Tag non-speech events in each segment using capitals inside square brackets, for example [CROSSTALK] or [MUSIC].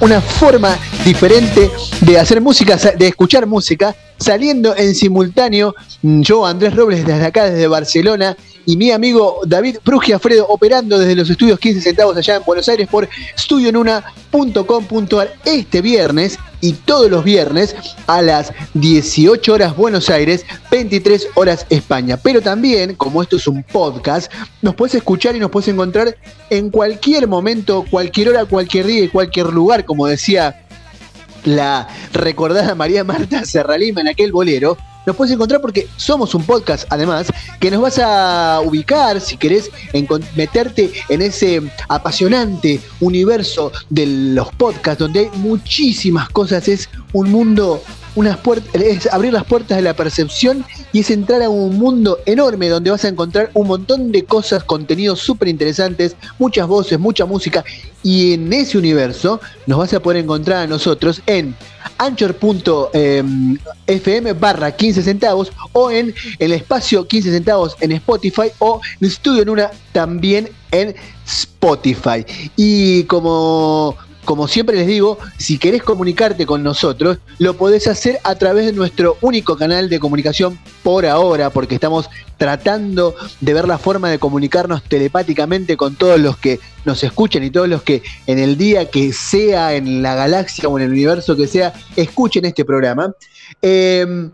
una forma diferente de hacer música, de escuchar música, saliendo en simultáneo. mm, Yo, Andrés Robles, desde acá, desde Barcelona, y mi amigo David Brugia Fredo operando desde los estudios 15 centavos allá en Buenos Aires por studionuna.com.ar este viernes y todos los viernes a las 18 horas Buenos Aires, 23 horas España. Pero también, como esto es un podcast, nos puedes escuchar y nos puedes encontrar en cualquier momento, cualquier hora, cualquier día y cualquier lugar, como decía la recordada María Marta Serralima en aquel bolero, nos puedes encontrar porque somos un podcast, además, que nos vas a ubicar, si querés, encon- meterte en ese apasionante universo de los podcasts, donde hay muchísimas cosas, es un mundo, unas es abrir las puertas de la percepción y es entrar a un mundo enorme donde vas a encontrar un montón de cosas, contenidos súper interesantes, muchas voces, mucha música, y en ese universo nos vas a poder encontrar a nosotros en anchor.fm barra 15 centavos o en el espacio 15 centavos en Spotify o en Estudio en una también en Spotify. Y como, como siempre les digo, si querés comunicarte con nosotros, lo podés hacer a través de nuestro único canal de comunicación por ahora, porque estamos tratando de ver la forma de comunicarnos telepáticamente con todos los que nos escuchen y todos los que en el día que sea, en la galaxia o en el universo que sea, escuchen este programa. Eh,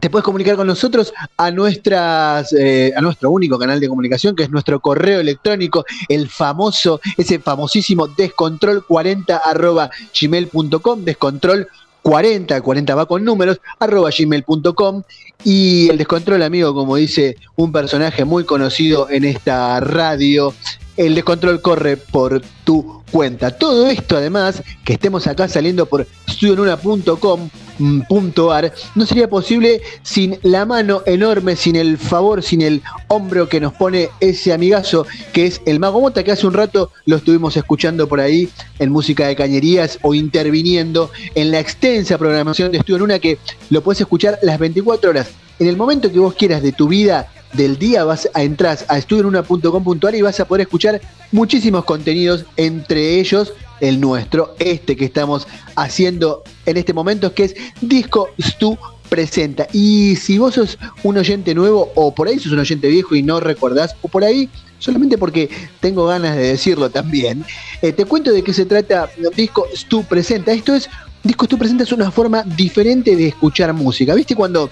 te puedes comunicar con nosotros a nuestras eh, a nuestro único canal de comunicación que es nuestro correo electrónico el famoso ese famosísimo descontrol40 arroba gmail.com descontrol 40, 40 va con números, arroba gmail.com y el descontrol, amigo, como dice un personaje muy conocido en esta radio, el descontrol corre por tu cuenta. Todo esto, además, que estemos acá saliendo por studionuna.com.ar, no sería posible sin la mano enorme, sin el favor, sin el hombro que nos pone ese amigazo que es el Mago Mota, que hace un rato lo estuvimos escuchando por ahí en música de cañerías o interviniendo en la extensa programación de Estudio en Una que lo puedes escuchar las 24 horas. En el momento que vos quieras de tu vida, del día, vas a entrar a estudioenuna.com.ar y vas a poder escuchar muchísimos contenidos, entre ellos el nuestro, este que estamos haciendo en este momento, que es Disco Stu presenta. Y si vos sos un oyente nuevo, o por ahí sos un oyente viejo y no recordás, o por ahí solamente porque tengo ganas de decirlo también, eh, te cuento de qué se trata Disco Stu presenta. Esto es, Disco Stu presenta es una forma diferente de escuchar música. ¿Viste cuando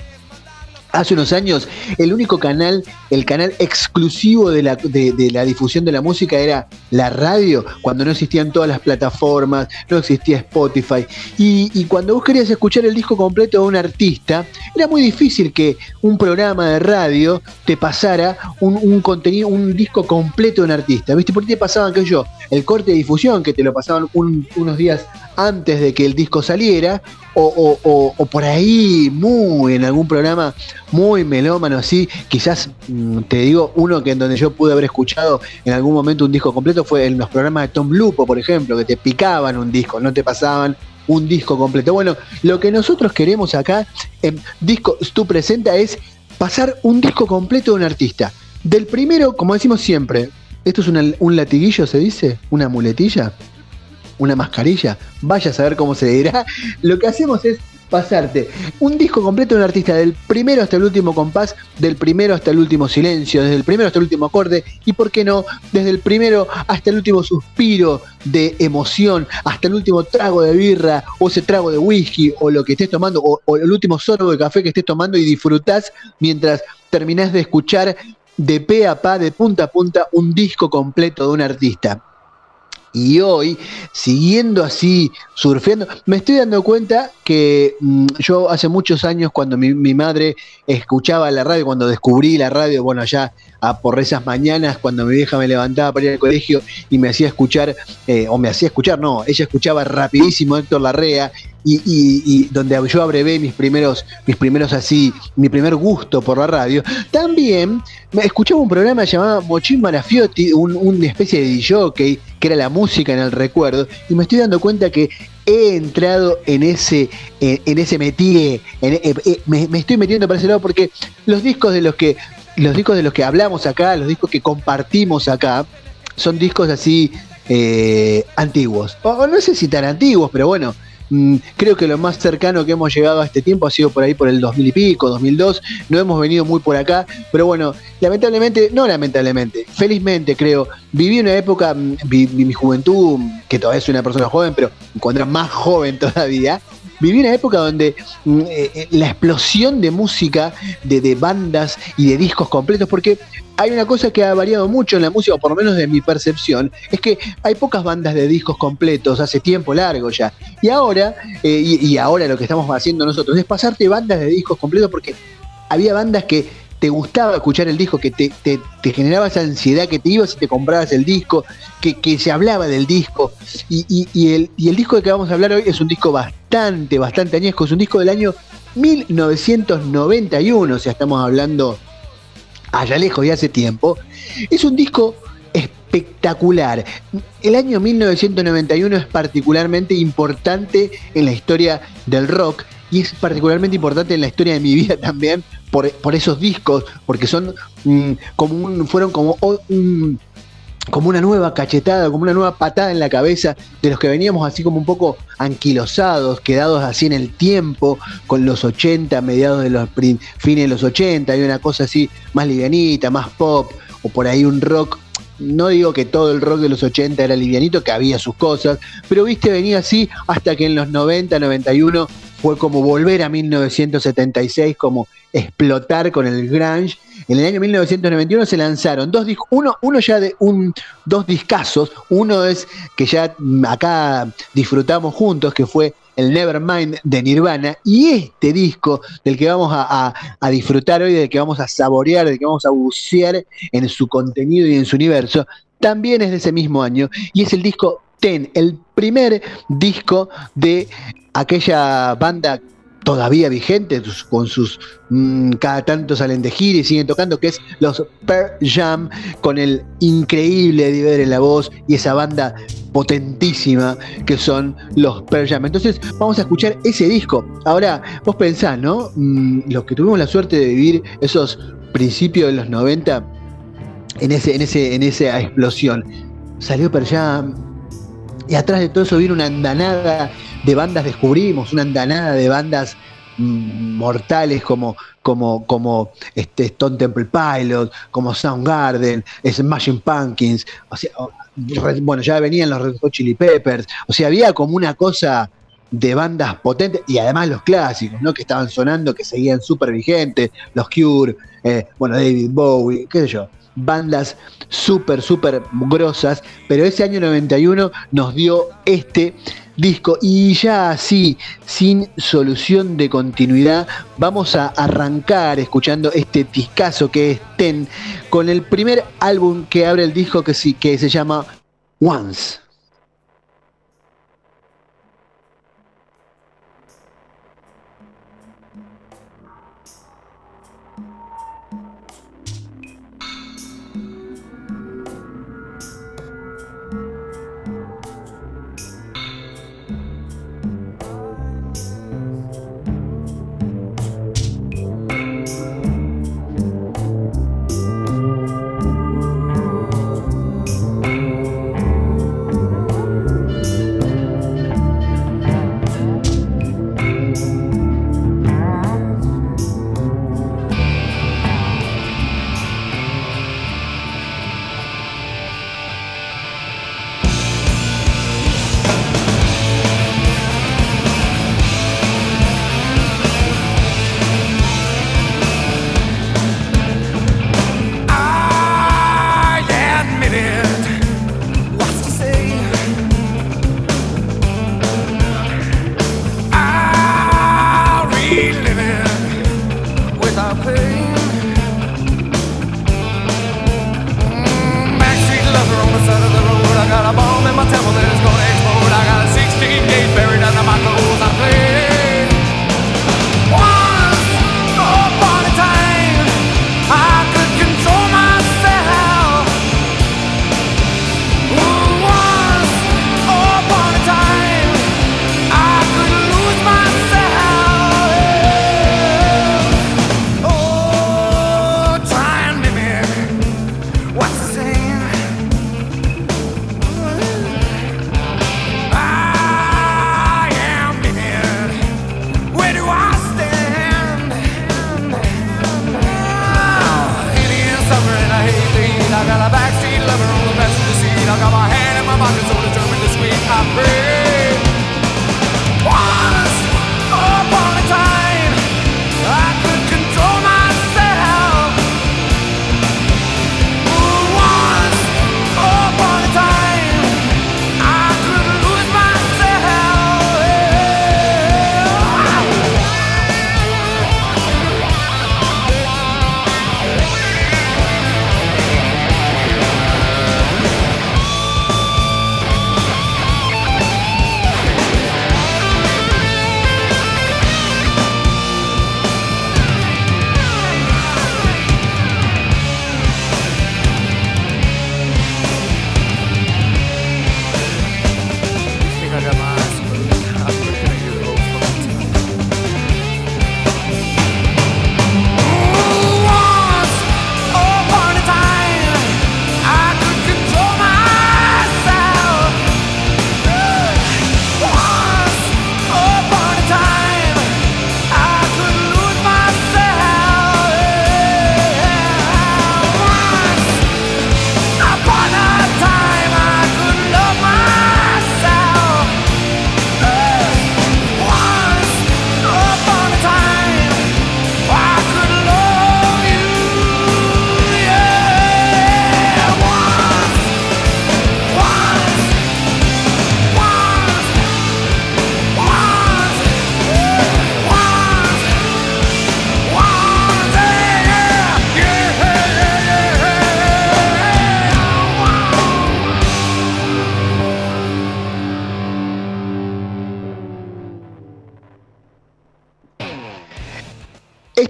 hace unos años el único canal, el canal exclusivo de la, de, la difusión de la música era la radio, cuando no existían todas las plataformas, no existía Spotify. Y, cuando vos querías escuchar el disco completo de un artista, era muy difícil que un programa de radio te pasara un, contenido, un disco completo de un artista. ¿Viste? Porque te pasaban, qué yo, el corte de difusión, que te lo pasaban un- unos días antes de que el disco saliera, o, por ahí, muy en algún programa muy melómano así, quizás mm, te digo, uno que en donde yo pude haber escuchado en algún momento un disco completo fue en los programas de Tom Lupo, por ejemplo, que te picaban un disco, no te pasaban un disco completo. Bueno, lo que nosotros queremos acá en Disco Stu Presenta es pasar un disco completo de un artista. Del primero, como decimos siempre, esto es un latiguillo, se dice, una muletilla una mascarilla, vaya a saber cómo se dirá. Lo que hacemos es pasarte un disco completo de un artista del primero hasta el último compás, del primero hasta el último silencio, desde el primero hasta el último acorde y, por qué no, desde el primero hasta el último suspiro de emoción, hasta el último trago de birra o ese trago de whisky o lo que estés tomando o, el último sorbo de café que estés tomando y disfrutás mientras terminás de escuchar de pe a pa, de punta a punta, un disco completo de un artista. Y hoy, siguiendo así, surfeando, me estoy dando cuenta que mm, yo hace muchos años, cuando mi, mi madre escuchaba la radio, cuando descubrí la radio, bueno, allá a por esas mañanas, cuando mi vieja me levantaba para ir al colegio y me hacía escuchar, eh, o me hacía escuchar, no, ella escuchaba rapidísimo Héctor Larrea, y, donde yo abrevé mis primeros, mis primeros así, mi primer gusto por la radio, también me escuchaba un programa llamado Mochín Marafiotti, un- una especie de DJ, que era la música en el recuerdo, y me estoy dando cuenta que he entrado en ese, en, en ese métier, en- eh, eh, me, me estoy metiendo para ese lado porque los discos de los que los discos de los que hablamos acá, los discos que compartimos acá, son discos así eh, antiguos. O, no sé si tan antiguos, pero bueno, mm, creo que lo más cercano que hemos llegado a este tiempo ha sido por ahí por el 2000 y pico, 2002. No hemos venido muy por acá, pero bueno, lamentablemente, no lamentablemente, felizmente creo, viví una época, mm, mi juventud, que todavía soy una persona joven, pero cuando más joven [LAUGHS] todavía, viví una época donde mm, eh, eh, la explosión de música, de, bandas y de discos completos, porque hay una cosa que ha variado mucho en la música, o por lo menos de mi percepción, es que hay pocas bandas de discos completos hace tiempo largo ya. Y ahora, eh, y, ahora lo que estamos haciendo nosotros es pasarte bandas de discos completos porque había bandas que te gustaba escuchar el disco, que te, generaba esa ansiedad, que te ibas y te comprabas el disco, que, se hablaba del disco. Y, el, disco de que vamos a hablar hoy es un disco bastante, bastante añesco, es un disco del año 1991, o sea, estamos hablando allá lejos y hace tiempo. Es un disco espectacular. El año 1991 es particularmente importante en la historia del rock y es particularmente importante en la historia de mi vida también por, esos discos, porque son mm, como fueron como como una nueva cachetada, como una nueva patada en la cabeza de los que veníamos así como un poco anquilosados, quedados así en el tiempo, con los 80, mediados de los fines de los 80, y una cosa así más livianita, más pop, o por ahí un rock no digo que todo el rock de los 80 era livianito, que había sus cosas, pero viste, venía así hasta que en los 90, 91 fue como volver a 1976, como explotar con el grunge. En el año 1991 se lanzaron dos discos, uno, ya de dos discazos, uno es que ya acá disfrutamos juntos, que fue el Nevermind de Nirvana, y este disco del que vamos a, disfrutar hoy, del que vamos a saborear, del que vamos a bucear en su contenido y en su universo, también es de ese mismo año, y es el disco El primer disco de aquella banda todavía vigente, con sus mm, cada tanto salen de gira y siguen tocando, que es los Per Jam, con el increíble Eddie en la voz y esa banda potentísima que son los Per Jam. Entonces vamos a escuchar ese disco. Ahora, vos pensás, ¿no? Mm, los que tuvimos la suerte de vivir esos principios de los 90 en, ese, en, ese, en esa explosión. Salió Per Jam, y atrás de todo eso viene una andanada de bandas, descubrimos una andanada de bandas mm, mortales como, como, como este Stone Temple Pilot, como Soundgarden, Smashing Pumpkins, o bueno, ya venían los Red Hot Chili Peppers, o sea, había como una cosa de bandas potentes y además los clásicos, ¿no? Que estaban sonando, que seguían súper vigentes, los Cure, eh, bueno, David Bowie, qué sé yo bandas súper, súper grosas, pero ese año 91 nos dio este disco y ya así, sin solución de continuidad, vamos a arrancar escuchando este discazo que es Ten, con el primer álbum que abre el disco que, sí, que se llama Once.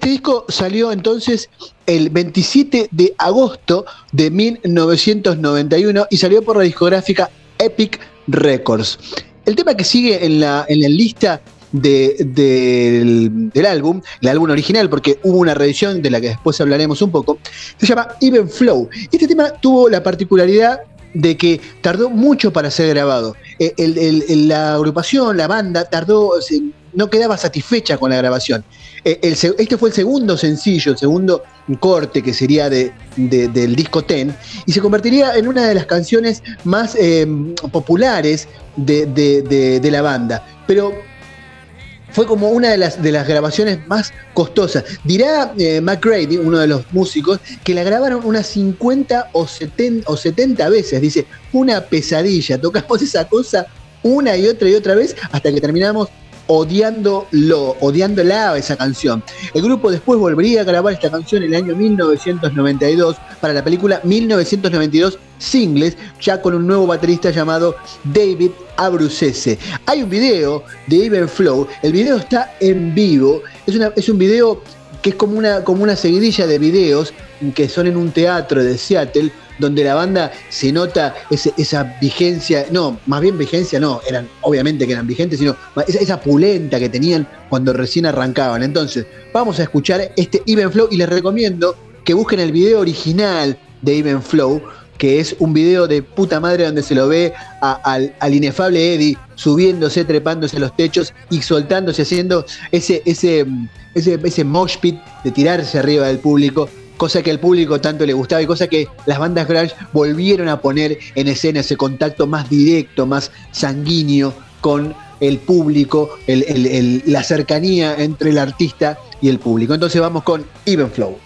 Este disco salió entonces el 27 de agosto de 1991 y salió por la discográfica Epic Records. El tema que sigue en la, en la lista del, álbum, el álbum original, porque hubo una reedición de la que después hablaremos un poco, se llama Even Flow. Este tema tuvo la particularidad de que tardó mucho para ser grabado. Eh, la agrupación, la banda, tardó, no quedaba satisfecha con la grabación. Eh, este fue el segundo sencillo, el segundo corte que sería de, del disco Ten, y se convertiría en una de las canciones más eh, populares de, la banda. Pero fue como una de las, de las grabaciones más costosas. Dirá eh, McGrady, uno de los músicos, que la grabaron unas 50 o 70, o 70 veces. Dice, una pesadilla, tocamos esa cosa una y otra y otra vez hasta que terminamos odiándolo, odiándola esa canción. El grupo después volvería a grabar esta canción en el año 1992 para la película 1992 Singles, ya con un nuevo baterista llamado David Abrucese. Hay un video de Even Flow, el video está en vivo, es, es un video que es como una, como una seguidilla de videos que son en un teatro de Seattle, donde la banda se nota esa vigencia, no, más bien vigencia no, eran obviamente que eran vigentes, sino esa, pulenta que tenían cuando recién arrancaban. Entonces, vamos a escuchar este Even Flow y les recomiendo que busquen el video original de Even Flow, que es un video de puta madre donde se lo ve al, inefable Eddie subiéndose, trepándose a los techos y soltándose, haciendo ese, ese, ese, ese mosh pit de tirarse arriba del público cosa que al público tanto le gustaba y cosa que las bandas grunge volvieron a poner en escena ese contacto más directo, más sanguíneo con el público, la cercanía entre el artista y el público. Entonces vamos con Even Flow.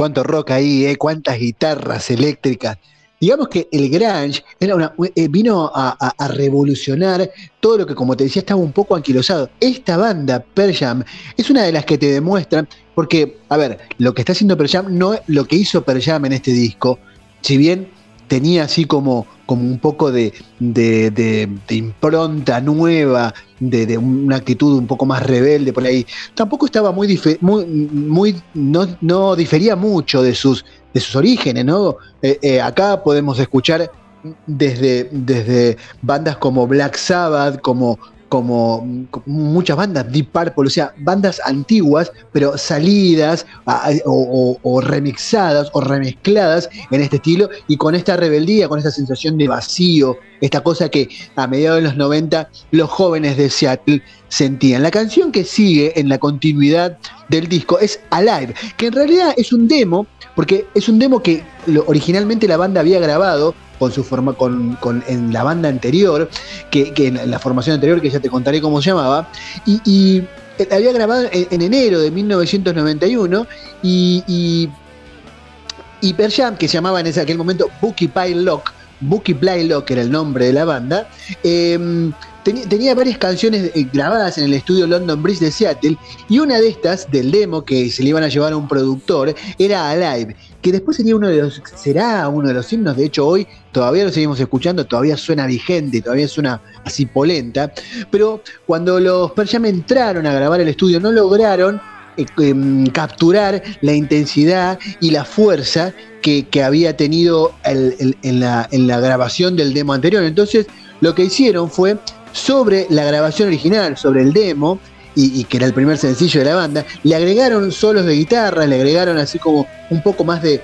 Cuánto rock ahí, ¿eh? cuántas guitarras eléctricas. Digamos que el grunge eh, vino a, revolucionar todo lo que, como te decía, estaba un poco anquilosado. Esta banda, Pearl Jam, es una de las que te demuestran, porque, a ver, lo que está haciendo Pearl Jam, no lo que hizo Pearl Jam en este disco, si bien tenía así como, como un poco de, impronta nueva, de, una actitud un poco más rebelde por ahí. Tampoco estaba muy, muy, no, difería mucho de sus, de sus orígenes, ¿no? Eh, eh, acá podemos escuchar desde, desde bandas como Black Sabbath, como como, muchas bandas, Deep Purple, o sea, bandas antiguas, pero salidas o, remixadas o remezcladas en este estilo y con esta rebeldía, con esta sensación de vacío, esta cosa que a mediados de los 90 los jóvenes de Seattle sentían. La canción que sigue en la continuidad del disco es Alive, que en realidad es un demo, porque es un demo que originalmente la banda había grabado con su forma, con, en la banda anterior, que, en la formación anterior, que ya te contaré cómo se llamaba, y, y había grabado en, enero de 1991 y, y, y Jam, que se llamaba en ese, aquel momento Bookie Pie Lock, Bookie Lock era el nombre de la banda, eh, tenía, varias canciones eh, grabadas en el estudio London Bridge de Seattle y una de estas, del demo que se le iban a llevar a un productor, era Alive, que después sería uno de los, será uno de los himnos, de hecho hoy todavía lo seguimos escuchando, todavía suena vigente, todavía suena así polenta, pero cuando los Perjam entraron a grabar el estudio no lograron eh, em, capturar la intensidad y la fuerza que, había tenido en, la, en la grabación del demo anterior. Entonces, lo que hicieron fue sobre la grabación original, sobre el demo, y, que era el primer sencillo de la banda, le agregaron solos de guitarra, le agregaron así como un poco más de,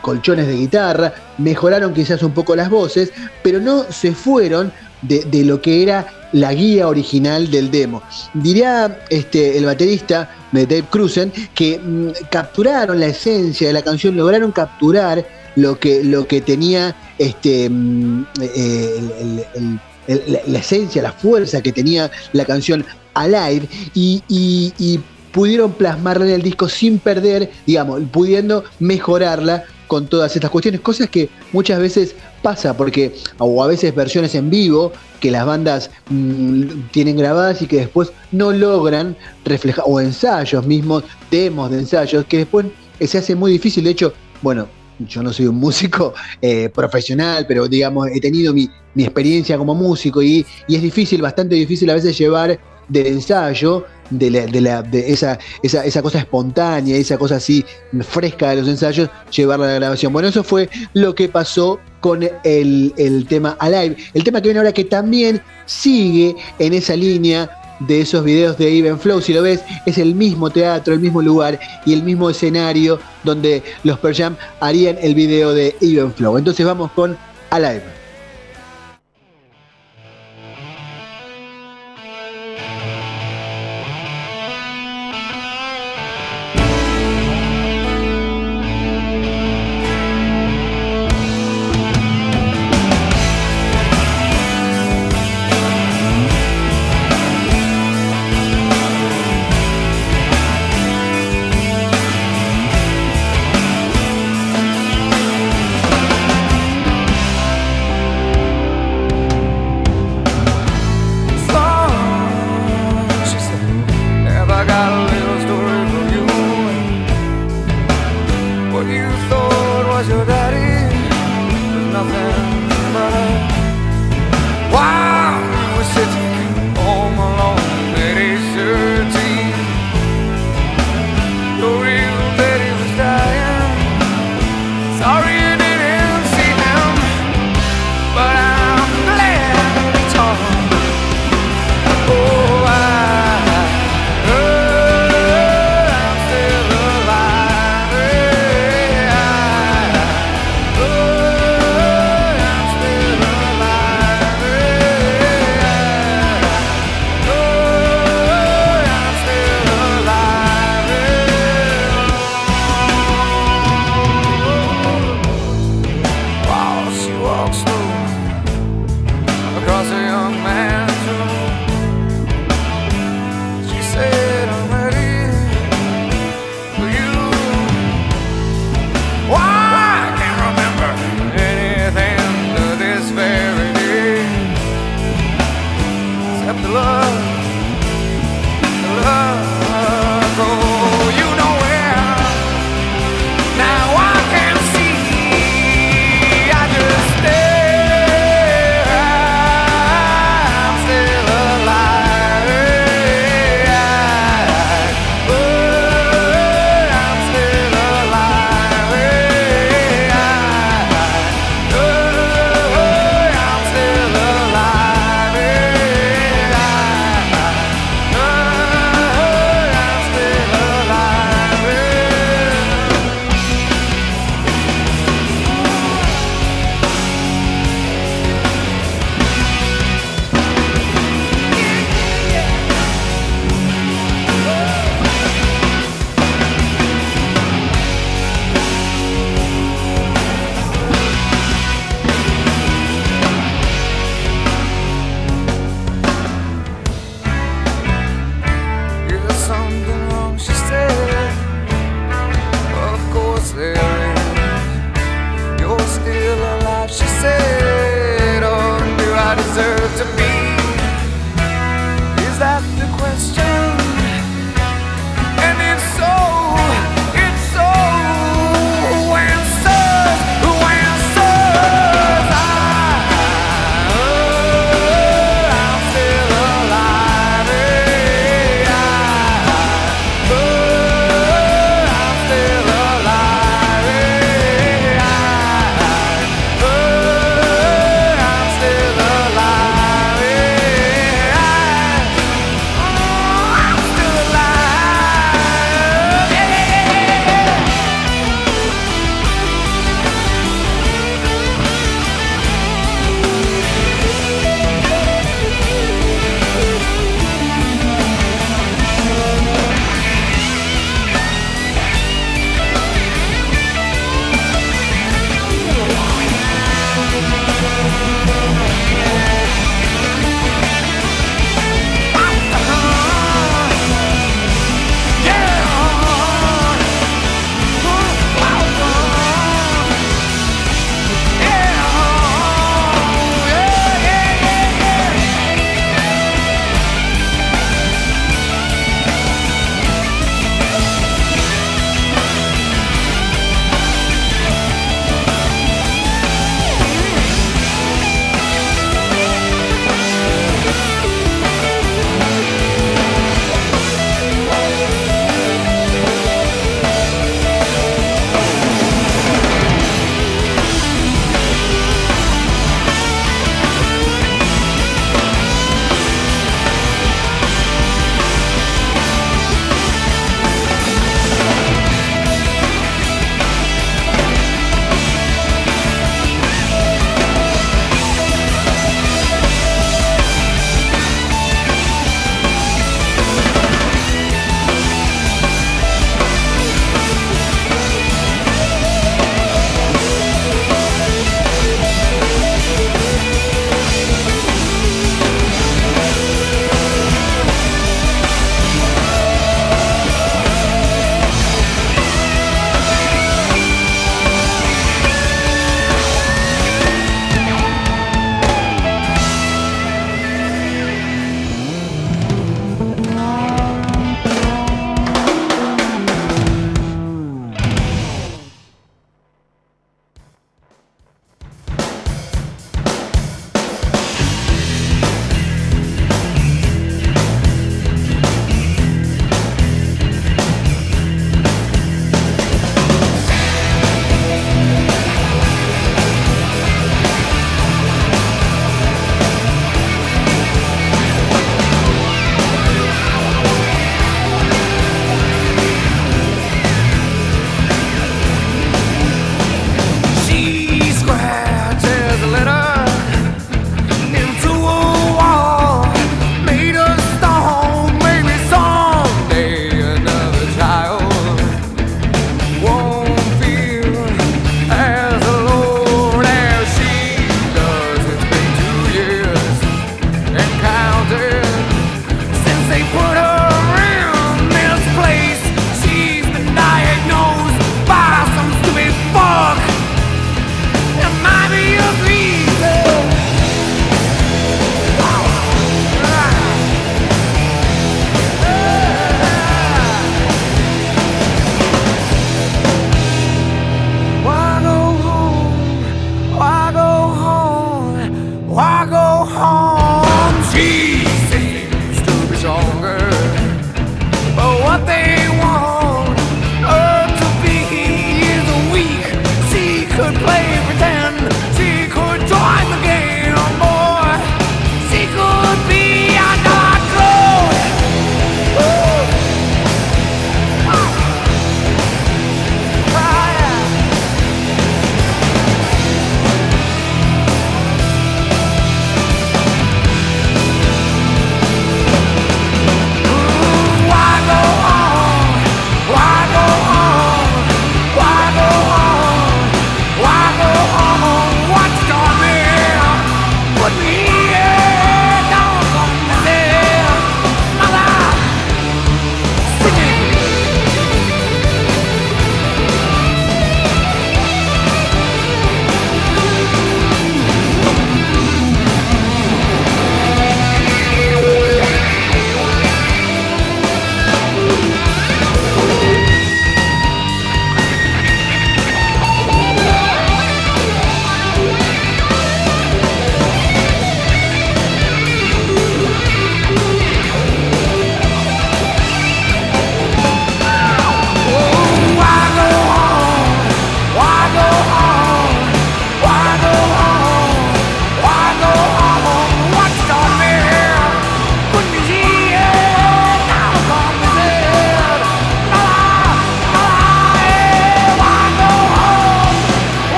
colchones de guitarra, mejoraron quizás un poco las voces, pero no se fueron de, lo que era la guía original del demo. Diría este, el baterista Dave Cruzen que mm, capturaron la esencia de la canción, lograron capturar lo que, lo que tenía este, mm, eh, el la, esencia, la fuerza que tenía la canción Alive y, y, pudieron plasmarla en el disco sin perder, digamos, pudiendo mejorarla con todas estas cuestiones, cosas que muchas veces pasa porque, o a veces versiones en vivo que las bandas mm, tienen grabadas y que después no logran reflejar, o ensayos mismos, demos de ensayos, que después se hace muy difícil, de hecho, bueno, yo no soy un músico eh, profesional, pero digamos, he tenido mi, experiencia como músico y, es difícil, bastante difícil a veces llevar del ensayo, de, de, esa, esa, cosa espontánea, esa cosa así fresca de los ensayos, llevarla a la grabación. Bueno, eso fue lo que pasó con el, el tema Alive. El tema que viene ahora que también sigue en esa línea de esos videos de Even Flow, si lo ves, es el mismo teatro, el mismo lugar y el mismo escenario donde los Per Jam harían el video de Even Flow. Entonces vamos con Alive.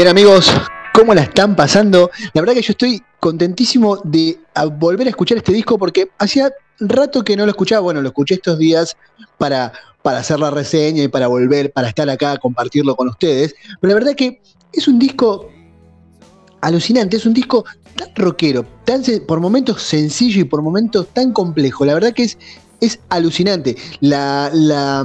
Bien amigos, ¿cómo la están pasando? La verdad que yo estoy contentísimo de volver a escuchar este disco porque hacía rato que no lo escuchaba, bueno, lo escuché estos días para, para hacer la reseña y para volver, para estar acá a compartirlo con ustedes, pero la verdad que es un disco alucinante, es un disco tan rockero, tan, por momentos sencillo y por momentos tan complejo, la verdad que es, es alucinante. La, la,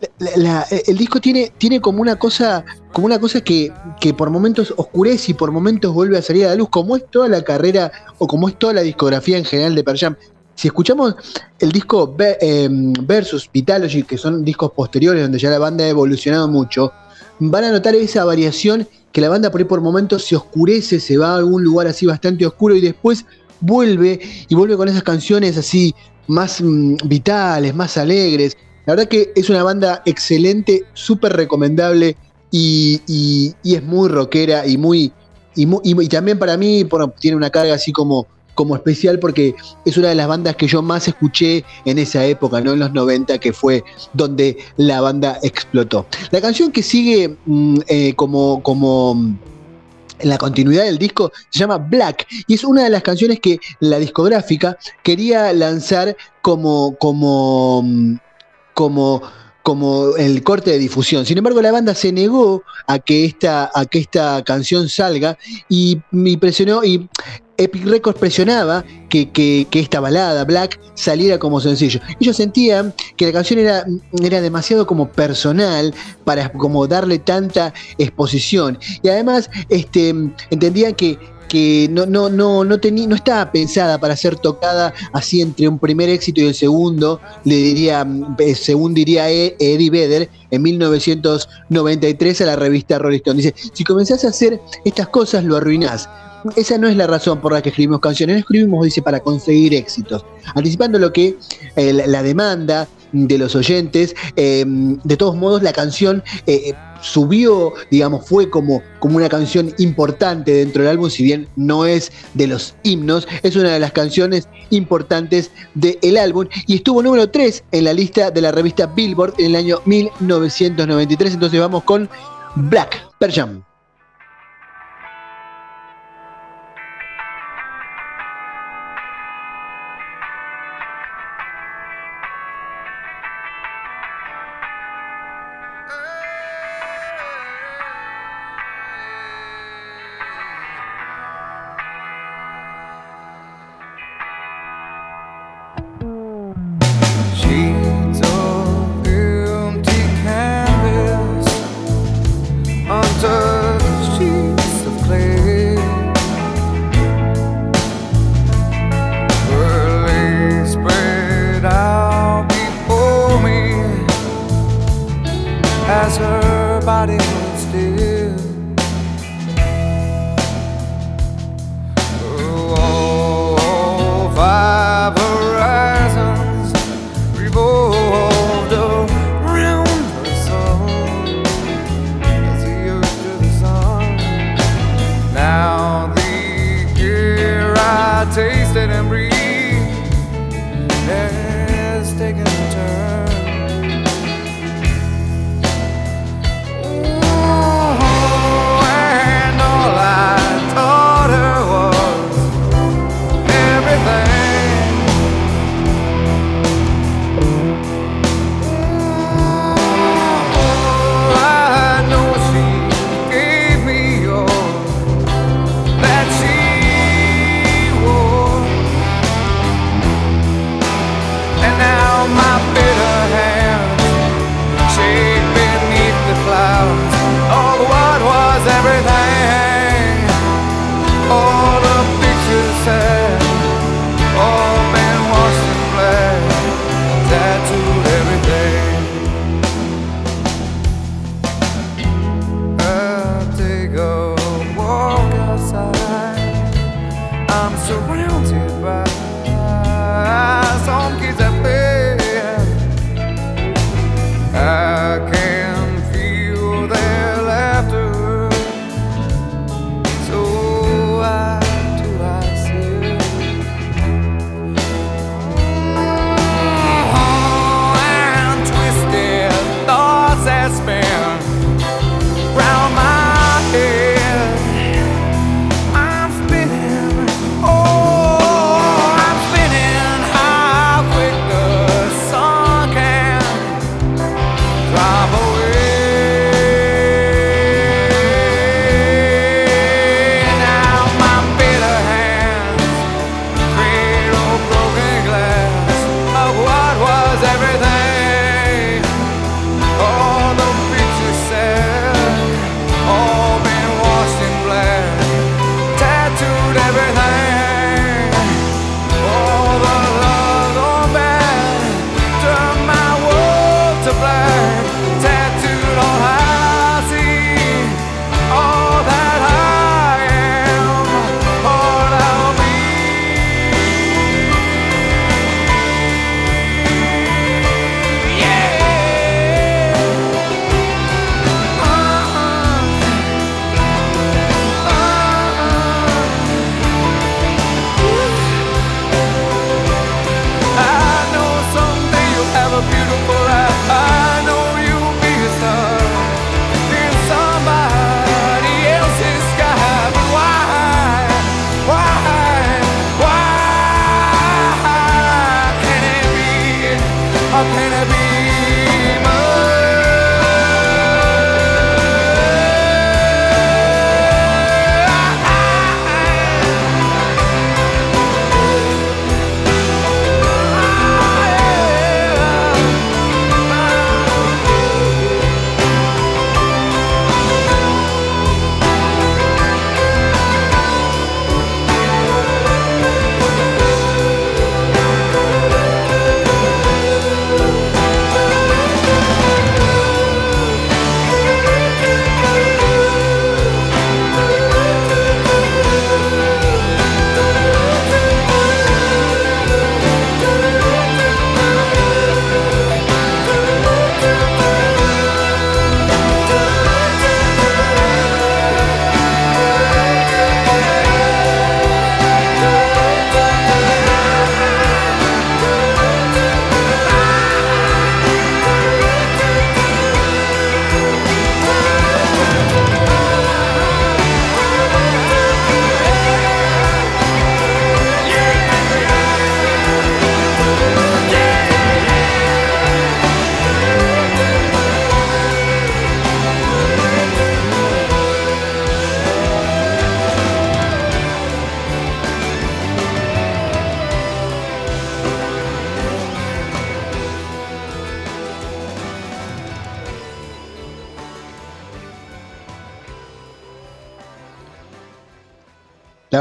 mm, el disco tiene, tiene como una cosa, como una cosa que, que, por momentos oscurece y por momentos vuelve a salir a la luz, como es toda la carrera o como es toda la discografía en general de Pearl Jam. Si escuchamos el disco em, Versus Vitalogy, que son discos posteriores donde ya la banda ha evolucionado mucho, van a notar esa variación que la banda por ahí por momentos se oscurece, se va a algún lugar así bastante oscuro y después vuelve y vuelve con esas canciones así más mm, vitales, más alegres. La verdad que es una banda excelente, súper recomendable y, es muy rockera y muy. Y, también para mí tiene una carga así como, como especial porque es una de las bandas que yo más escuché en esa época, ¿no? En los 90, que fue donde la banda explotó. La canción que sigue mm, eh, como. como en la continuidad del disco se llama Black y es una de las canciones que la discográfica quería lanzar como, como mm, como, como el corte de difusión. Sin embargo, la banda se negó a que esta, a que esta canción salga y me presionó y Epic Records presionaba que, esta balada, Black, saliera como sencillo. Ellos sentían que la canción era, era demasiado como personal para como darle tanta exposición. Y además este, entendían que que no, no, no, no, no estaba pensada para ser tocada así entre un primer éxito y el segundo, le diría, eh, según diría e, Eddie Vedder en 1993 a la revista Rolling Stone. Dice, si comenzás a hacer estas cosas lo arruinás. Esa no es la razón por la que escribimos canciones, escribimos, dice, para conseguir éxitos. Anticipando lo que eh, la demanda de los oyentes, eh, de todos modos la canción subió, digamos, fue como, como una canción importante dentro del álbum, si bien no es de los himnos, es una de las canciones importantes del álbum y estuvo número 3 en la lista de la revista Billboard en el año 1993. Entonces vamos con Black Perjam. round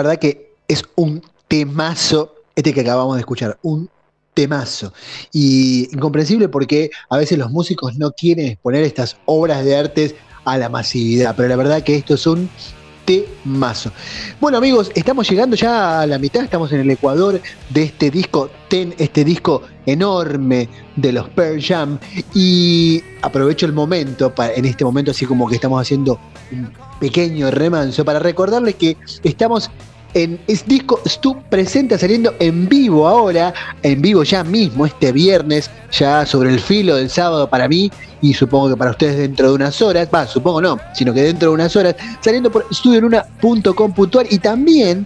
verdad que es un temazo este que acabamos de escuchar, un temazo. Y incomprensible porque a veces los músicos no quieren exponer estas obras de arte a la masividad, pero la verdad que esto es un temazo. Bueno amigos, estamos llegando ya a la mitad, estamos en el Ecuador de este disco Ten, este disco enorme de los Pearl Jam y aprovecho el momento, para, en este momento así como que estamos haciendo un pequeño remanso para recordarles que estamos en es disco Stu presenta saliendo en vivo ahora, en vivo ya mismo este viernes, ya sobre el filo del sábado para mí y supongo que para ustedes dentro de unas horas, va, supongo no, sino que dentro de unas horas, saliendo por estudionuna.com.ar y también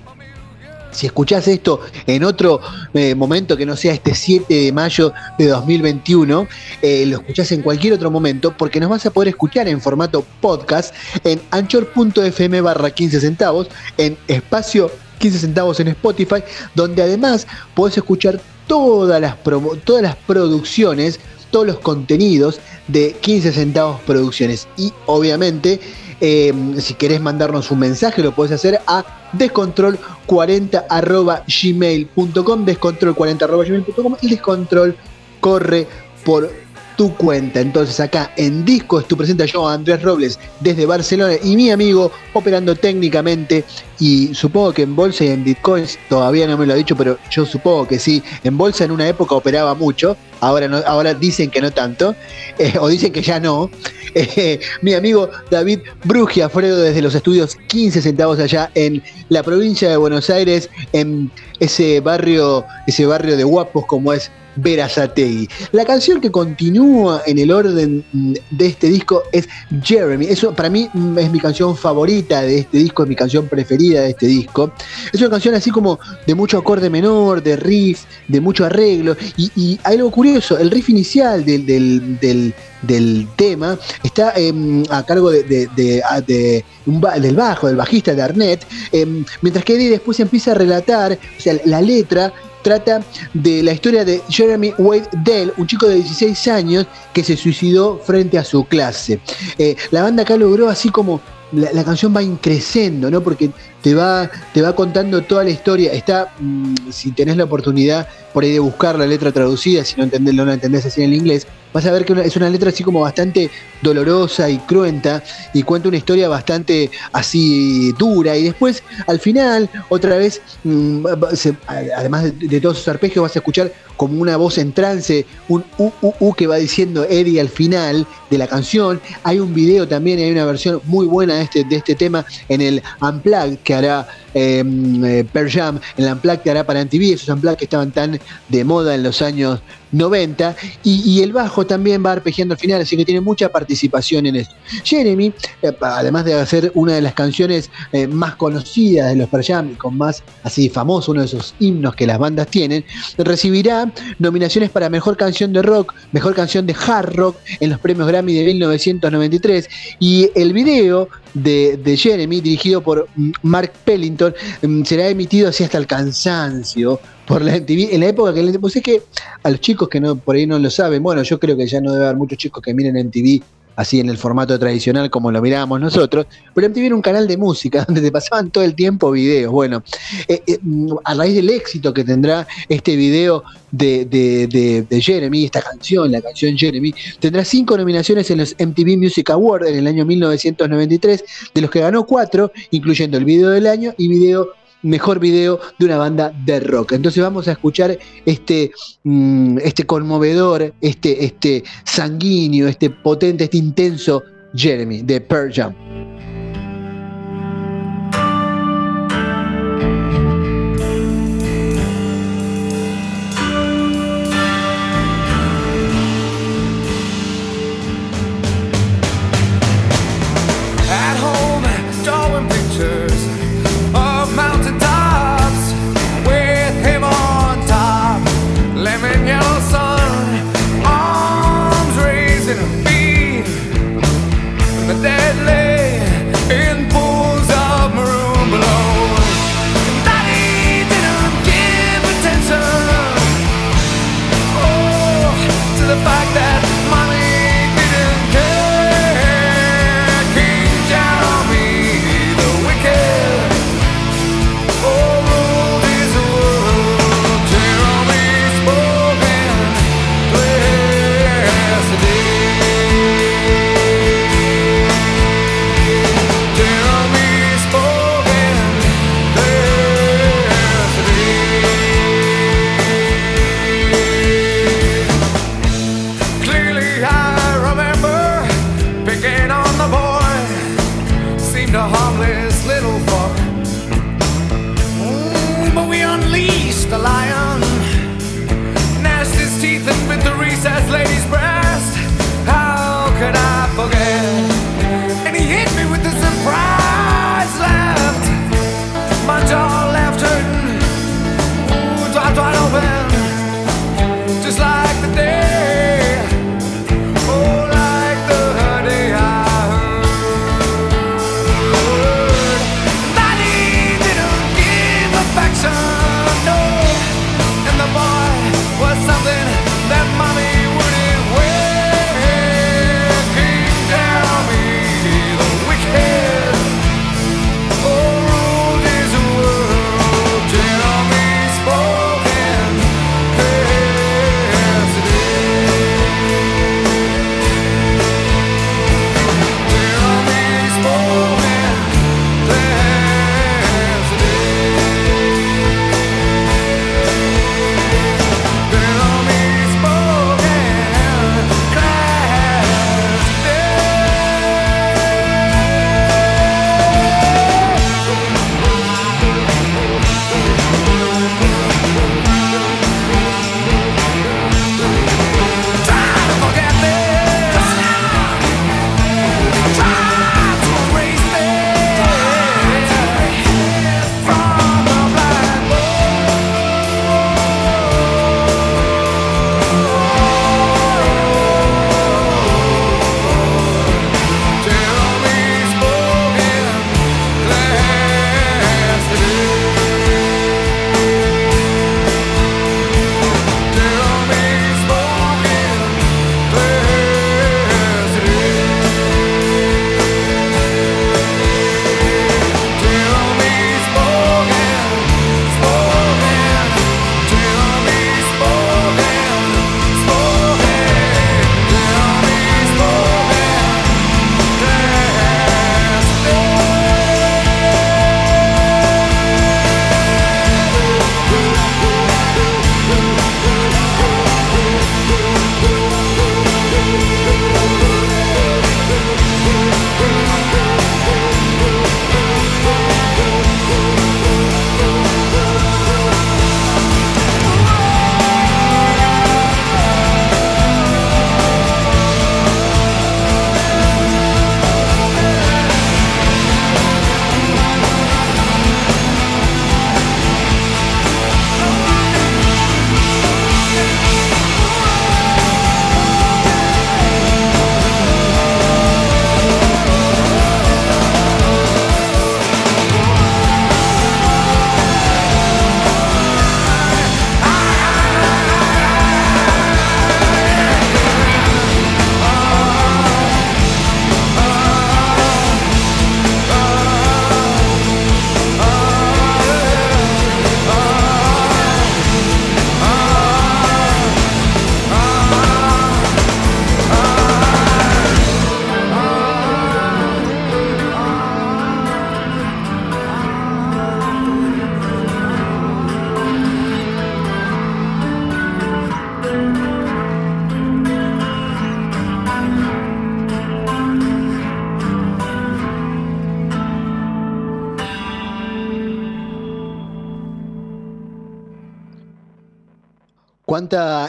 si escuchás esto en otro eh, momento que no sea este 7 de mayo de 2021, eh, lo escuchás en cualquier otro momento porque nos vas a poder escuchar en formato podcast en anchor.fm barra 15 centavos, en espacio 15 centavos en Spotify, donde además podés escuchar todas las, todas las producciones, todos los contenidos de 15 centavos producciones. Y obviamente eh, si querés mandarnos un mensaje, lo podés hacer a descontrol40.gmail.com, descontrol40.gmail.com. El descontrol corre por tu cuenta. Entonces acá en Discos tu presenta yo, Andrés Robles, desde Barcelona y mi amigo operando técnicamente y supongo que en bolsa y en bitcoins, todavía no me lo ha dicho, pero yo supongo que sí. En bolsa en una época operaba mucho, ahora, no, ahora dicen que no tanto, [LAUGHS] eh, o dicen que ya no. [LAUGHS] Eh, mi amigo David Brugia Fredo desde los estudios 15 centavos allá en la provincia de Buenos Aires, en ese barrio, ese barrio de guapos como es Verazategui. La canción que continúa en el orden de este disco es Jeremy. Eso para mí es mi canción favorita de este disco, es mi canción preferida de este disco. Es una canción así como de mucho acorde menor, de riff, de mucho arreglo. Y, hay algo curioso, el riff inicial del, del, tema está em, a cargo de, del bajo, del bajista de Arnett, em, mientras que Eddie después empieza a relatar, la letra trata de la historia de Jeremy Wade Dell, un chico de 16 años que se suicidó frente a su clase. Eh, la banda acá logró así como la, canción va increciendo, ¿no? Porque te va, te va contando toda la historia. Está, mm, si tenés la oportunidad por ahí de buscar la letra traducida, si no, entendés, no la entendés así en el inglés, vas a ver que es una letra así como bastante dolorosa y cruenta y cuenta una historia bastante así dura y después al final otra vez mm, además de, todos sus arpegios vas a escuchar como una voz en trance un u, que va diciendo Eddie al final de la canción. Hay un video también hay una versión muy buena de este, de este tema en el Unplugged que hará eh, eh Per Jam, el Unplugged que hará para MTV, esos Unplugged que estaban tan de moda en los años 90 y, el bajo también va arpegiando al final, así que tiene mucha participación en esto. Jeremy, eh, además de hacer una de las canciones eh, más conocidas de los Pearl Jam, con más así famoso, uno de esos himnos que las bandas tienen, recibirá nominaciones para Mejor Canción de Rock, Mejor Canción de Hard Rock en los premios Grammy de 1993 y el video de, Jeremy, dirigido por mm, Mark Pellington, mm, será emitido así hasta el cansancio por la MTV. En la época que pues es que a los chicos que no por ahí no lo saben, bueno, yo creo que ya no debe haber muchos chicos que miren MTV así en el formato tradicional como lo mirábamos nosotros, pero MTV era un canal de música [LAUGHS] donde te pasaban todo el tiempo videos. Bueno, eh, eh, a raíz del éxito que tendrá este video de, de, Jeremy, esta canción, la canción Jeremy, tendrá cinco nominaciones en los MTV Music Awards en el año 1993, de los que ganó cuatro, incluyendo el video del año y video mejor video de una banda de rock. Entonces vamos a escuchar este, mm, este conmovedor, este, este sanguíneo, este potente, este intenso Jeremy de Pearl Jam.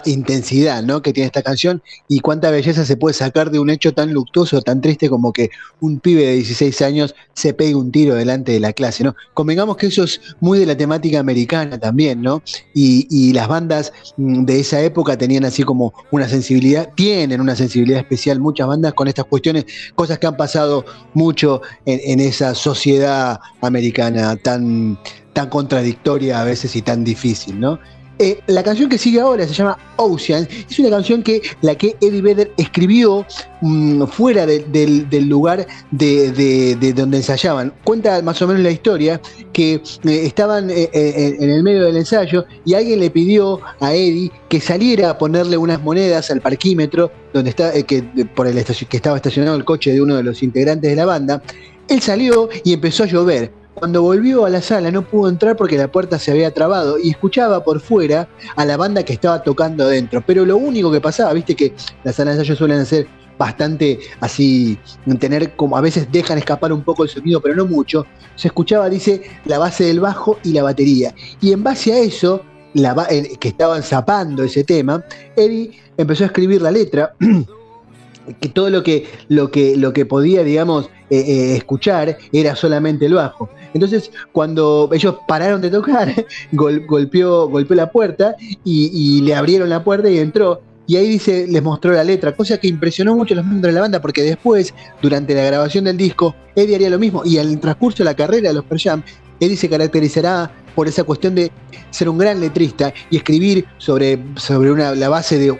Intensidad ¿no? que tiene esta canción y cuánta belleza se puede sacar de un hecho tan luctuoso, tan triste como que un pibe de 16 años se pegue un tiro delante de la clase. ¿no? Convengamos que eso es muy de la temática americana también, ¿no? Y, las bandas mm, de esa época tenían así como una sensibilidad, tienen una sensibilidad especial muchas bandas con estas cuestiones, cosas que han pasado mucho en, esa sociedad americana tan, tan contradictoria a veces y tan difícil, ¿no? Eh, la canción que sigue ahora se llama Ocean. Es una canción que la que Eddie Vedder escribió mm, fuera del lugar de, donde ensayaban. Cuenta más o menos la historia que eh, estaban eh, en el medio del ensayo y alguien le pidió a Eddie que saliera a ponerle unas monedas al parquímetro donde está, que, por el que estaba estacionado el coche de uno de los integrantes de la banda. Él salió y empezó a llover. Cuando volvió a la sala no pudo entrar porque la puerta se había trabado y escuchaba por fuera a la banda que estaba tocando adentro. Pero lo único que pasaba, viste que las salas de ensayo suelen ser bastante así, tener como a veces dejan escapar un poco el sonido, pero no mucho. Se escuchaba, dice, la base del bajo y la batería. Y en base a eso, la, que estaban zapando ese tema, Eddie empezó a escribir la letra. [CLEARS THROAT] que todo lo que, lo que, lo que podía, digamos, eh, eh, escuchar era solamente el bajo. Entonces, cuando ellos pararon de tocar, [LAUGHS] golpeó, golpeó la puerta y, le abrieron la puerta y entró. Y ahí dice, les mostró la letra, cosa que impresionó mucho a los miembros de la banda, porque después, durante la grabación del disco, Eddie haría lo mismo. Y al transcurso de la carrera de los Per Jam, Eddie se caracterizará por esa cuestión de ser un gran letrista y escribir sobre, sobre la base de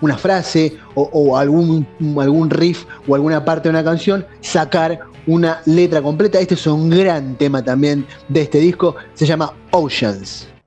una frase o, algún, algún riff o alguna parte de una canción, sacar una letra completa. Este es un gran tema también de este disco, se llama Oceans.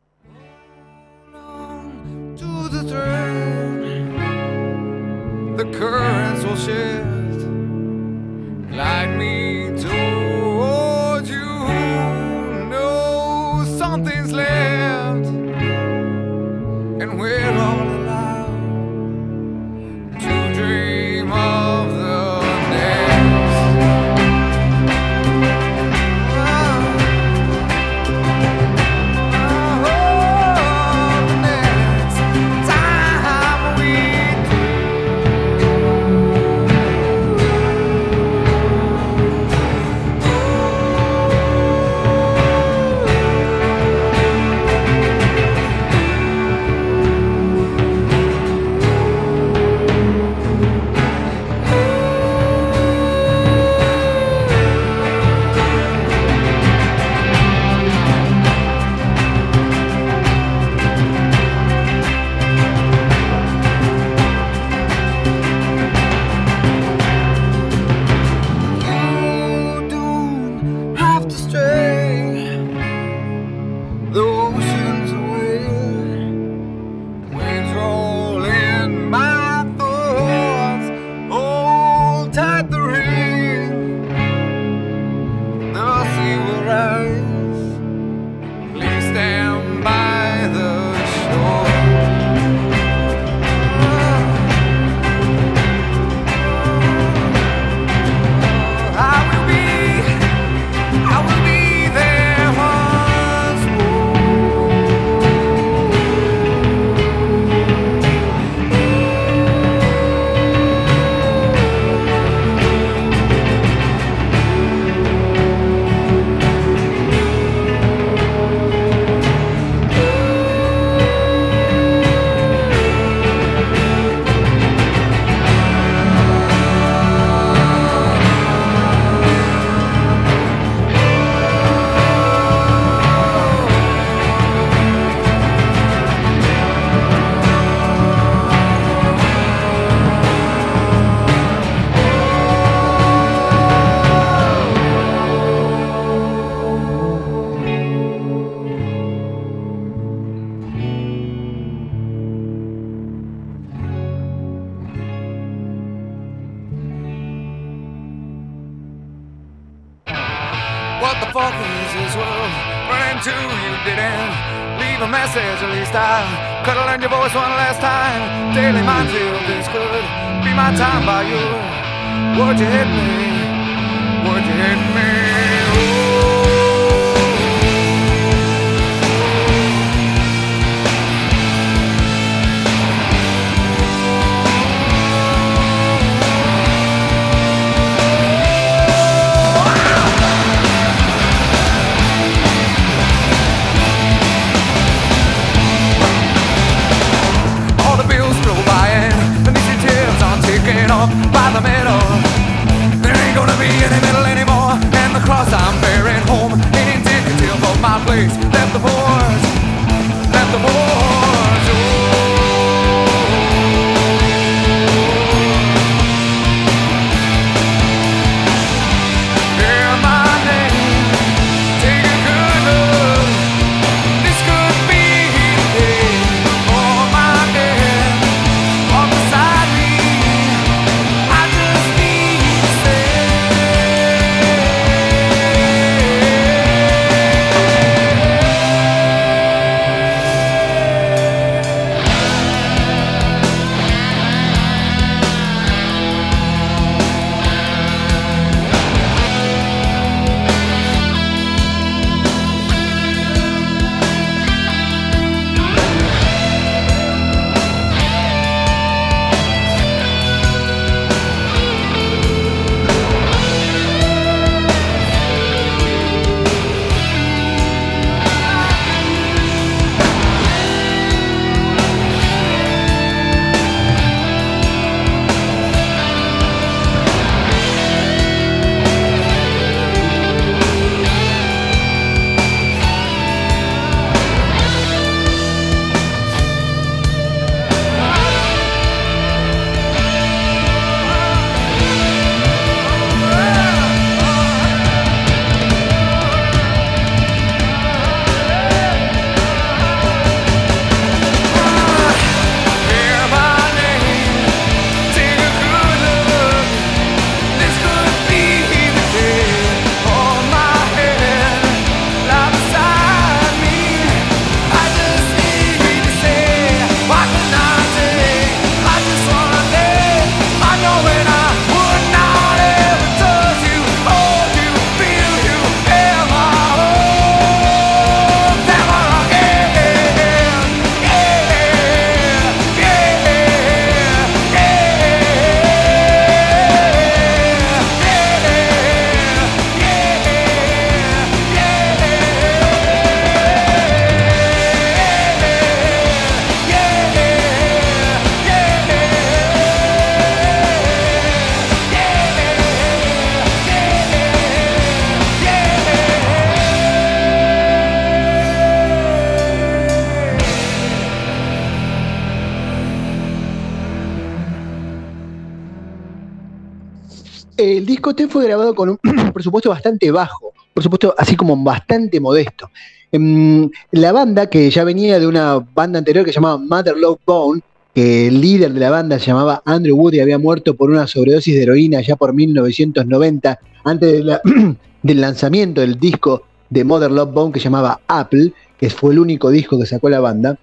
Presupuesto bastante bajo, por supuesto así como bastante modesto. Em, la banda, que ya venía de una banda anterior que se llamaba Mother Love Bone, que el líder de la banda se llamaba Andrew Wood y había muerto por una sobredosis de heroína ya por 1990, antes [CLEARS THROAT] del lanzamiento del disco de Mother Love Bone que llamaba Apple, que fue el único disco que sacó la banda,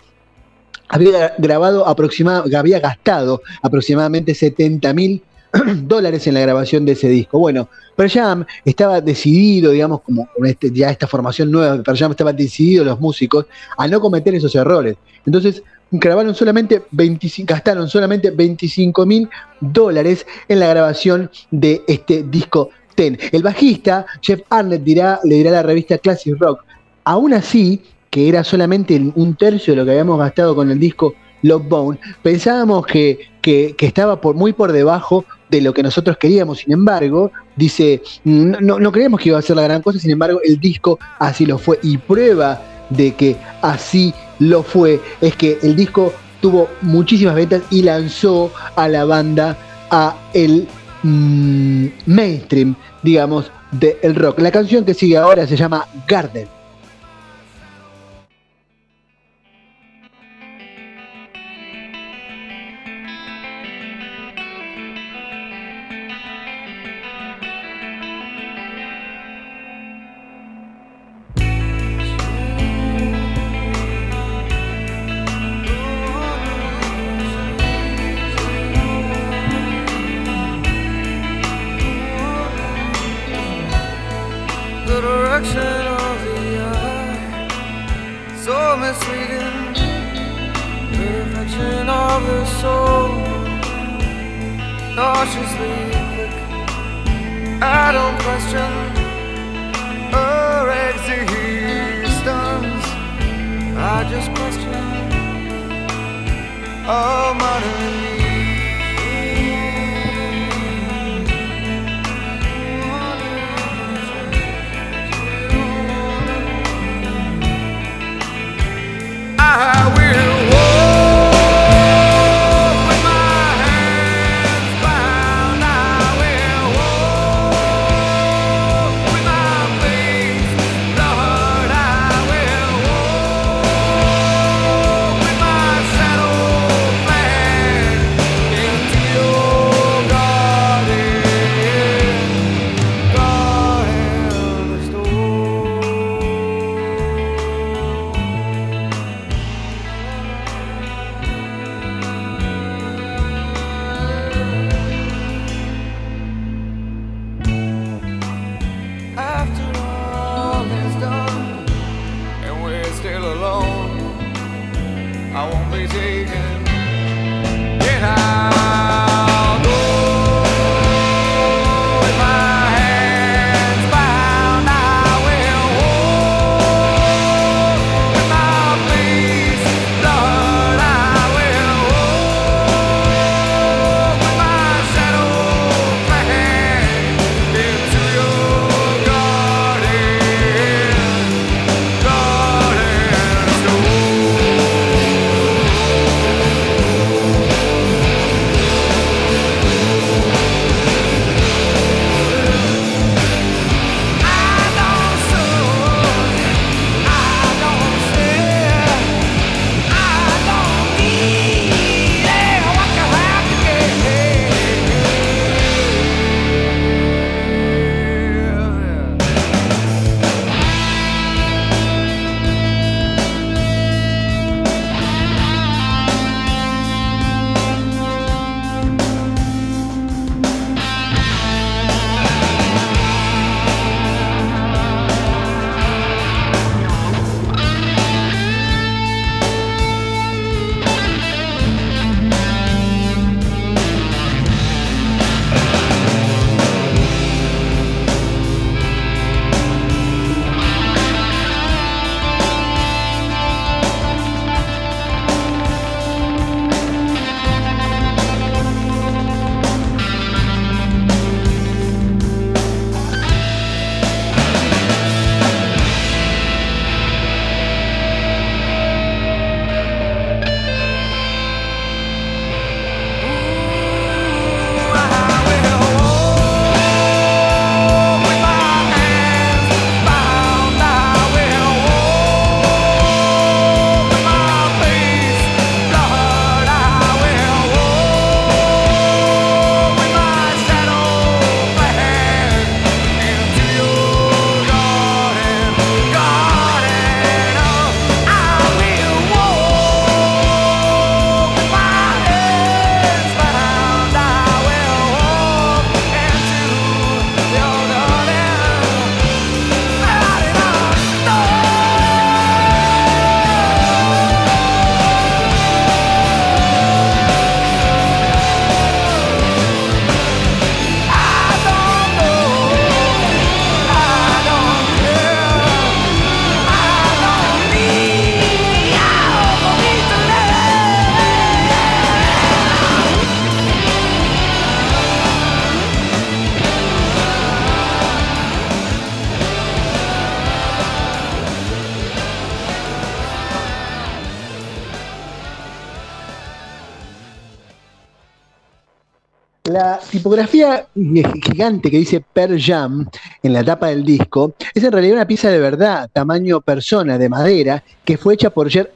había grabado aproximadamente, había gastado aproximadamente 70 mil [CLEARS THROAT] dólares en la grabación de ese disco. Bueno, Pearl Jam estaba decidido, digamos, como este, ya esta formación nueva de Pearl Jam estaban decididos los músicos a no cometer esos errores. Entonces grabaron solamente 25, gastaron solamente 25 mil dólares en la grabación de este disco Ten. El bajista, Jeff Arnett, dirá, le dirá a la revista Classic Rock, aún así, que era solamente un tercio de lo que habíamos gastado con el disco Love Bone, pensábamos que, que, estaba por, muy por debajo de lo que nosotros queríamos. Sin embargo, dice, no, no creíamos que iba a ser la gran cosa, sin embargo, el disco así lo fue. Y prueba de que así lo fue es que el disco tuvo muchísimas ventas y lanzó a la banda a el mm, mainstream, digamos, del rock. La canción que sigue ahora se llama Garden. La tipografía gigante que dice Per Jam en la tapa del disco es en realidad una pieza de verdad, tamaño persona, de madera, que fue hecha por Jeff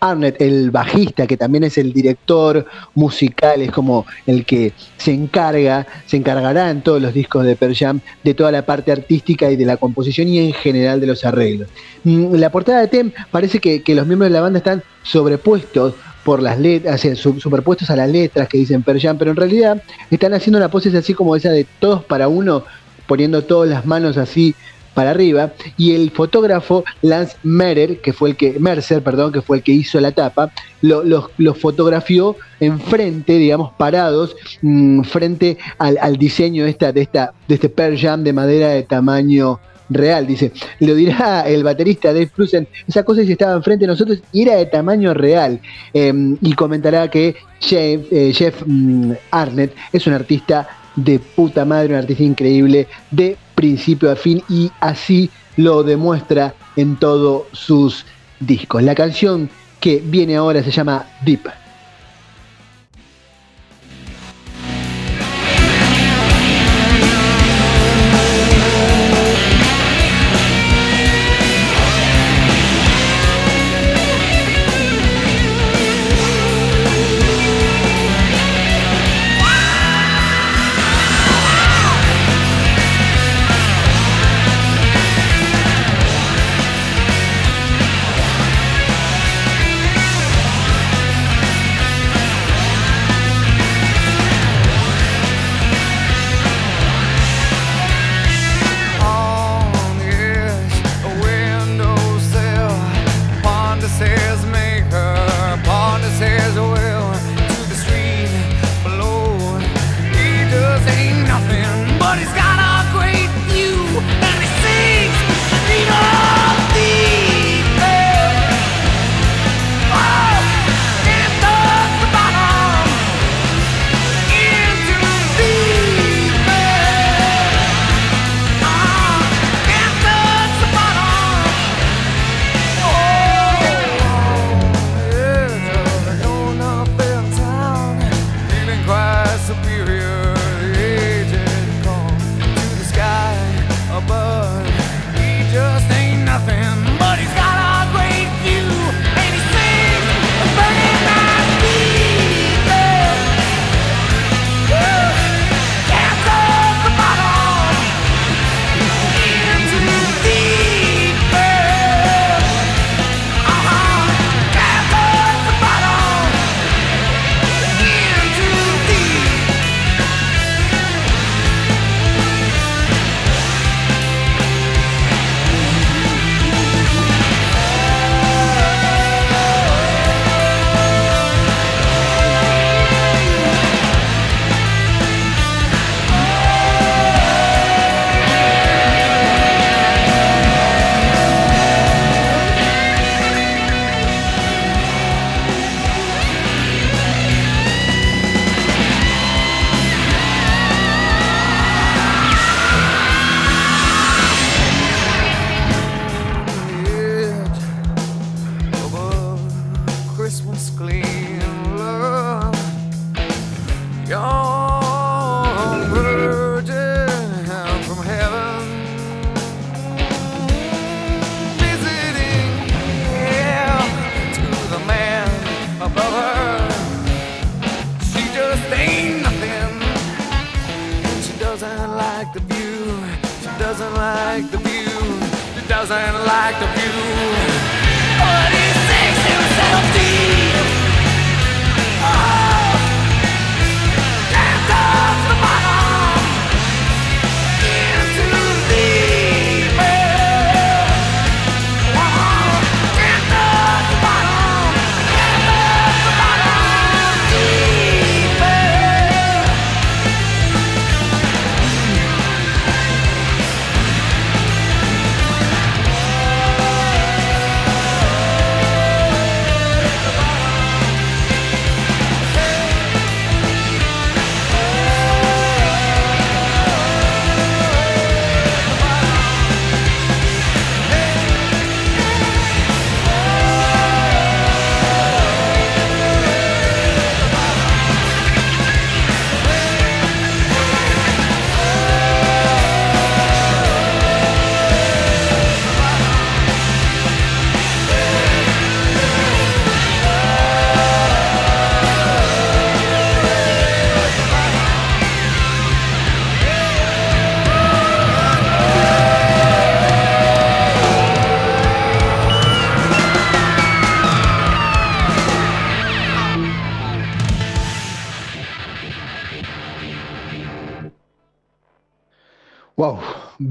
Arnett, el bajista, que también es el director musical, es como el que se encarga, se encargará en todos los discos de Per Jam de toda la parte artística y de la composición y en general de los arreglos. Mm, la portada de Tem parece que, que los miembros de la banda están sobrepuestos por las letras, superpuestos a las letras que dicen Perjan, pero en realidad están haciendo una pose así como esa de todos para uno, poniendo todas las manos así para arriba, y el fotógrafo Lance Mercer, que fue el que, Mercer, perdón, que fue el que hizo la tapa, los lo, fotografió enfrente, digamos, parados, mm, frente al, diseño esta, de, esta, de este Per de madera de tamaño real, dice. Lo dirá el baterista Dave Flusen, esa cosa si estaba enfrente de nosotros y era de tamaño real. Em, y comentará que Jeff, eh, Jeff mm, Arnett es un artista de puta madre, un artista increíble de principio a fin y así lo demuestra en todos sus discos. La canción que viene ahora se llama Deep.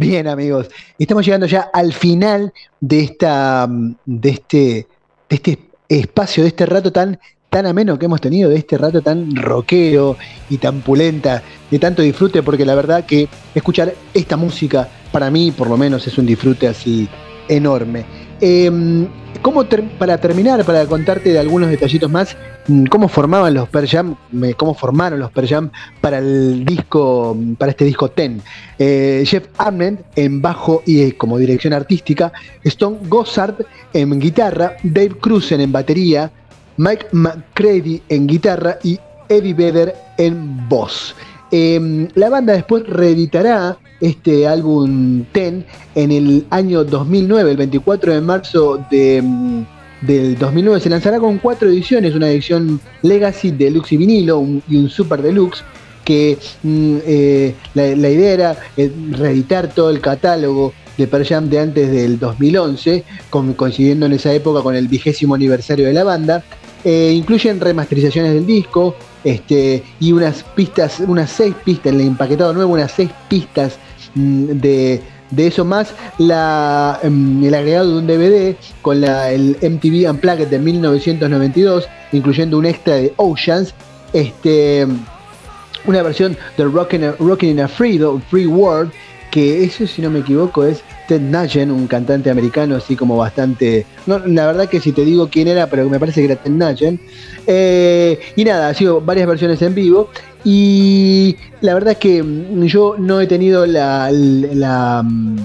Bien, amigos, estamos llegando ya al final de esta, de este, de este espacio, de este rato tan, tan ameno que hemos tenido, de este rato tan rockero y tan pulenta, de tanto disfrute, porque la verdad que escuchar esta música, para mí por lo menos, es un disfrute así enorme. Em, para terminar, para contarte de algunos detallitos más, mm, cómo formaban los Per Jam, cómo formaron los Per Jam para el disco, para este disco Ten. Eh, Jeff Arment en bajo y eh, como dirección artística, Stone Gossard en guitarra, Dave Cruzen en batería, Mike McCready en guitarra y Eddie Vedder en voz. Em, la banda después reeditará este álbum Ten en el año 2009, el 24 de marzo de, mm, del 2009. Se lanzará con cuatro ediciones, una edición Legacy, Deluxe y vinilo y un Super Deluxe que mm, eh, la, idea era eh, reeditar todo el catálogo de Per Jam de antes del 2011, coincidiendo en esa época con el vigésimo aniversario de la banda. Eh, incluyen remasterizaciones del disco este, y unas pistas, unas seis pistas, el empaquetado nuevo, unas seis pistas mm, de, eso más la, mm, el agregado de un DVD con la, el MTV Unplugged de 1992, incluyendo un extra de Oceans, este, una versión Rockin', Rockin in a Free, Free World, que eso si no me equivoco es Ted Nugent, un cantante americano así como bastante... No, la verdad que si te digo quién era, pero me parece que era Ted Nugent. Eh, y nada, ha sido varias versiones en vivo. Y la verdad es que mm, yo no he tenido la... Mm,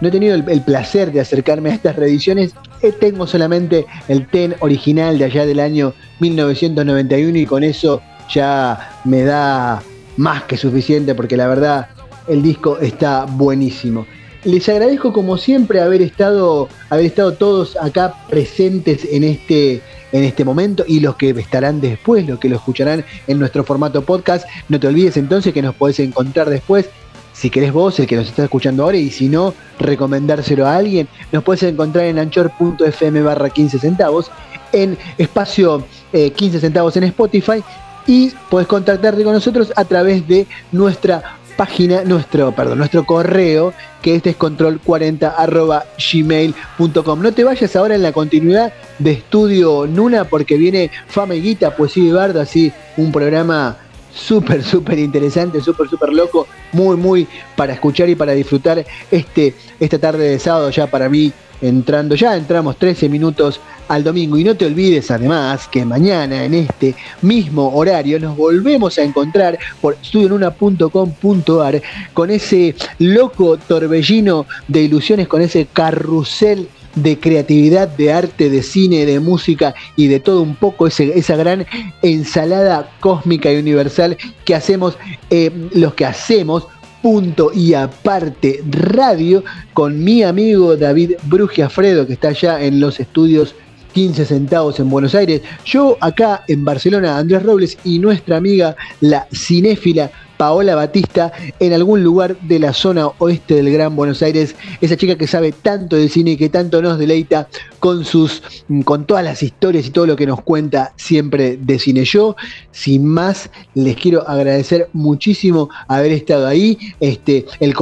no he tenido el, placer de acercarme a estas reediciones. Eh, tengo solamente el TEN original de allá del año 1991 y con eso ya me da más que suficiente porque la verdad el disco está buenísimo. Les agradezco como siempre haber estado, haber estado todos acá presentes en este, en este momento y los que estarán después, los que lo escucharán en nuestro formato podcast. No te olvides entonces que nos podés encontrar después. Si querés vos, el que nos está escuchando ahora, y si no, recomendárselo a alguien, nos puedes encontrar en anchor.fm barra 15 centavos, en espacio 15 eh, centavos en Spotify, y puedes contactarte con nosotros a través de nuestra página, nuestro, perdón, nuestro correo, que este es control40 gmail.com. No te vayas ahora en la continuidad de Estudio Nuna porque viene Fama y Guita, Poesía y Bardo, así un programa súper, súper interesante, súper, súper loco, muy, muy para escuchar y para disfrutar este, esta tarde de sábado ya para mí entrando, ya entramos 13 minutos al domingo. Y no te olvides además que mañana en este mismo horario nos volvemos a encontrar por studionuna.com.ar con ese loco torbellino de ilusiones, con ese carrusel de creatividad, de arte, de cine, de música y de todo un poco, esa gran ensalada cósmica y universal que hacemos eh, los que hacemos punto y aparte radio con mi amigo David Brugiafredo que está allá en los estudios 15 centavos en Buenos Aires. Yo acá en Barcelona, Andrés Robles y nuestra amiga la cinéfila Paola Batista en algún lugar de la zona oeste del Gran Buenos Aires, esa chica que sabe tanto de cine y que tanto nos deleita con sus con todas las historias y todo lo que nos cuenta siempre de cine. Yo, sin más, les quiero agradecer muchísimo haber estado ahí. Este, el,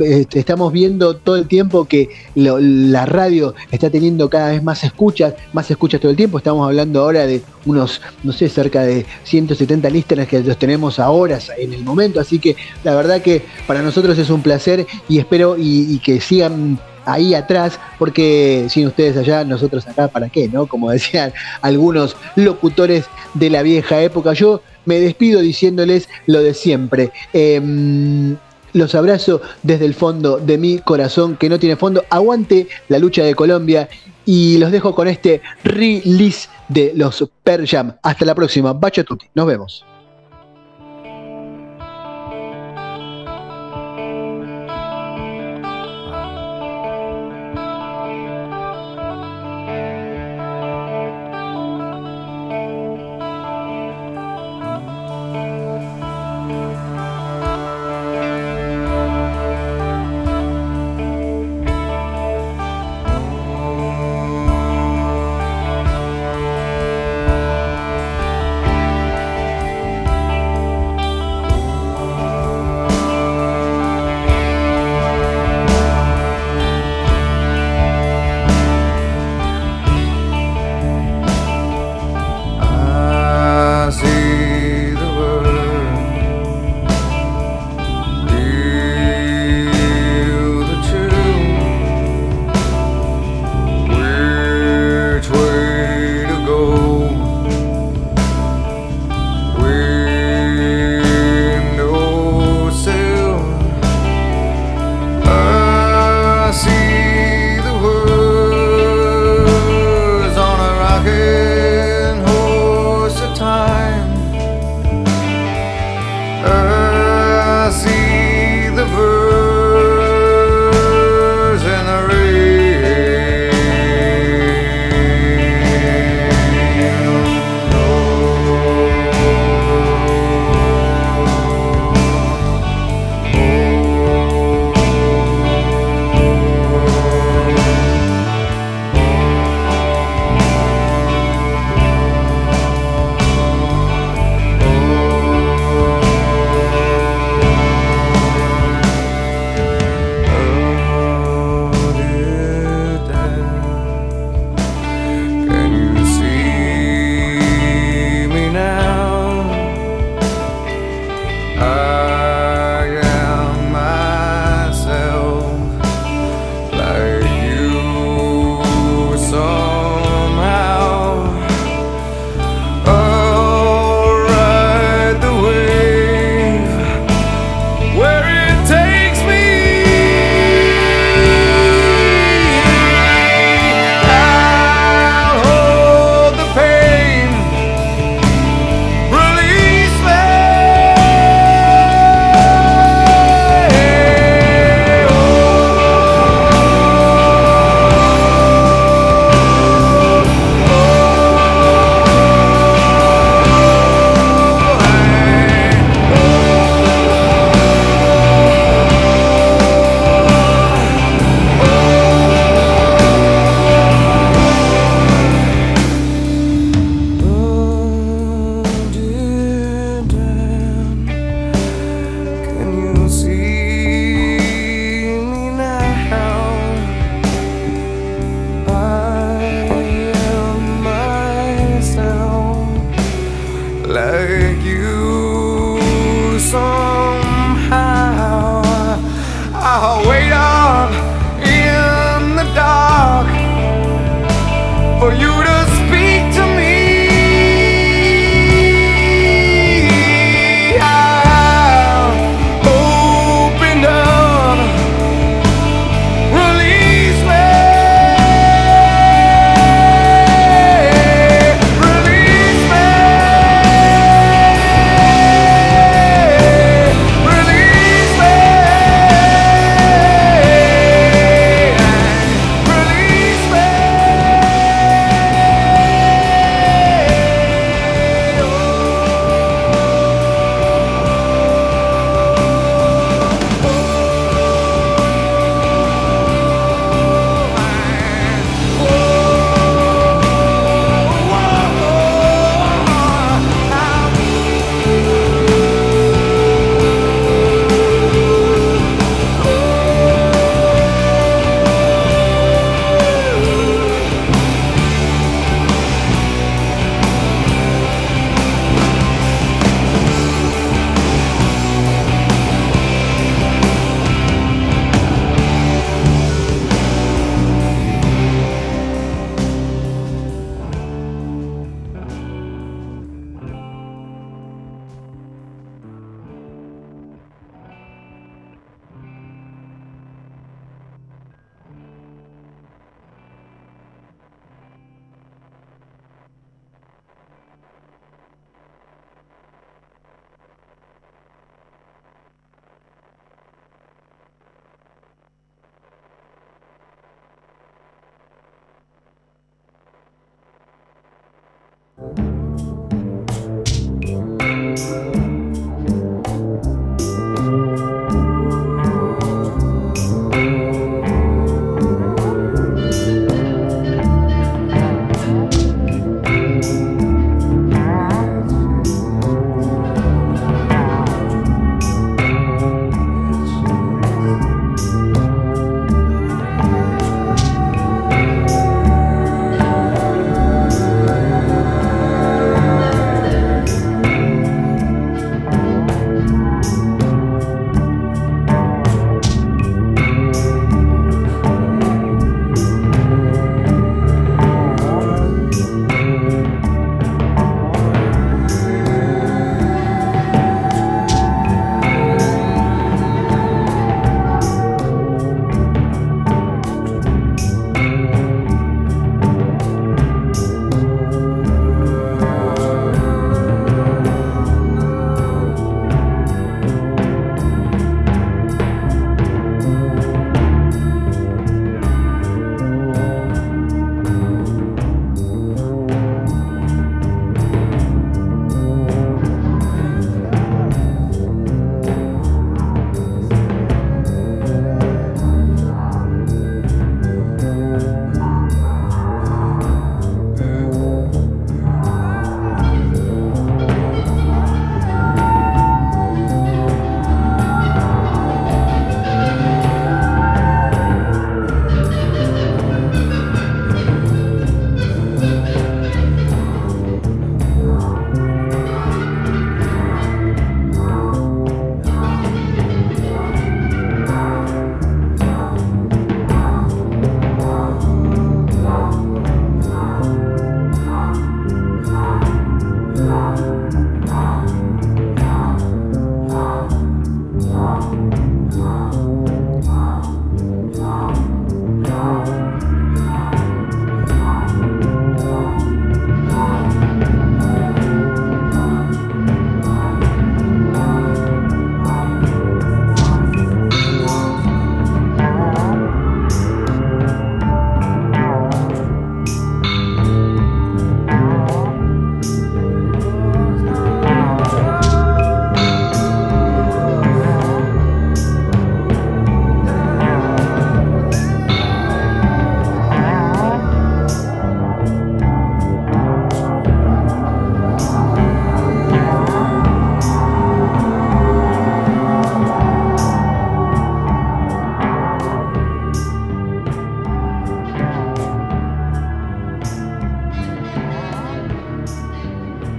este, estamos viendo todo el tiempo que la radio está teniendo cada vez más escuchas, más escuchas todo el tiempo. Estamos hablando ahora de unos, no sé, cerca de 170 listeners que los tenemos ahora en el momento. Así que la verdad que para nosotros es un placer y espero y, que sigan ahí atrás, porque sin ustedes allá, nosotros acá, ¿para qué? ¿No? Como decían [LAUGHS] algunos locutores de la vieja época. Yo me despido diciéndoles lo de siempre. Em, los abrazo desde el fondo de mi corazón, que no tiene fondo. Aguante la lucha de Colombia y los dejo con este release de los Per Jam. Hasta la próxima. Bacho tutti. Nos vemos.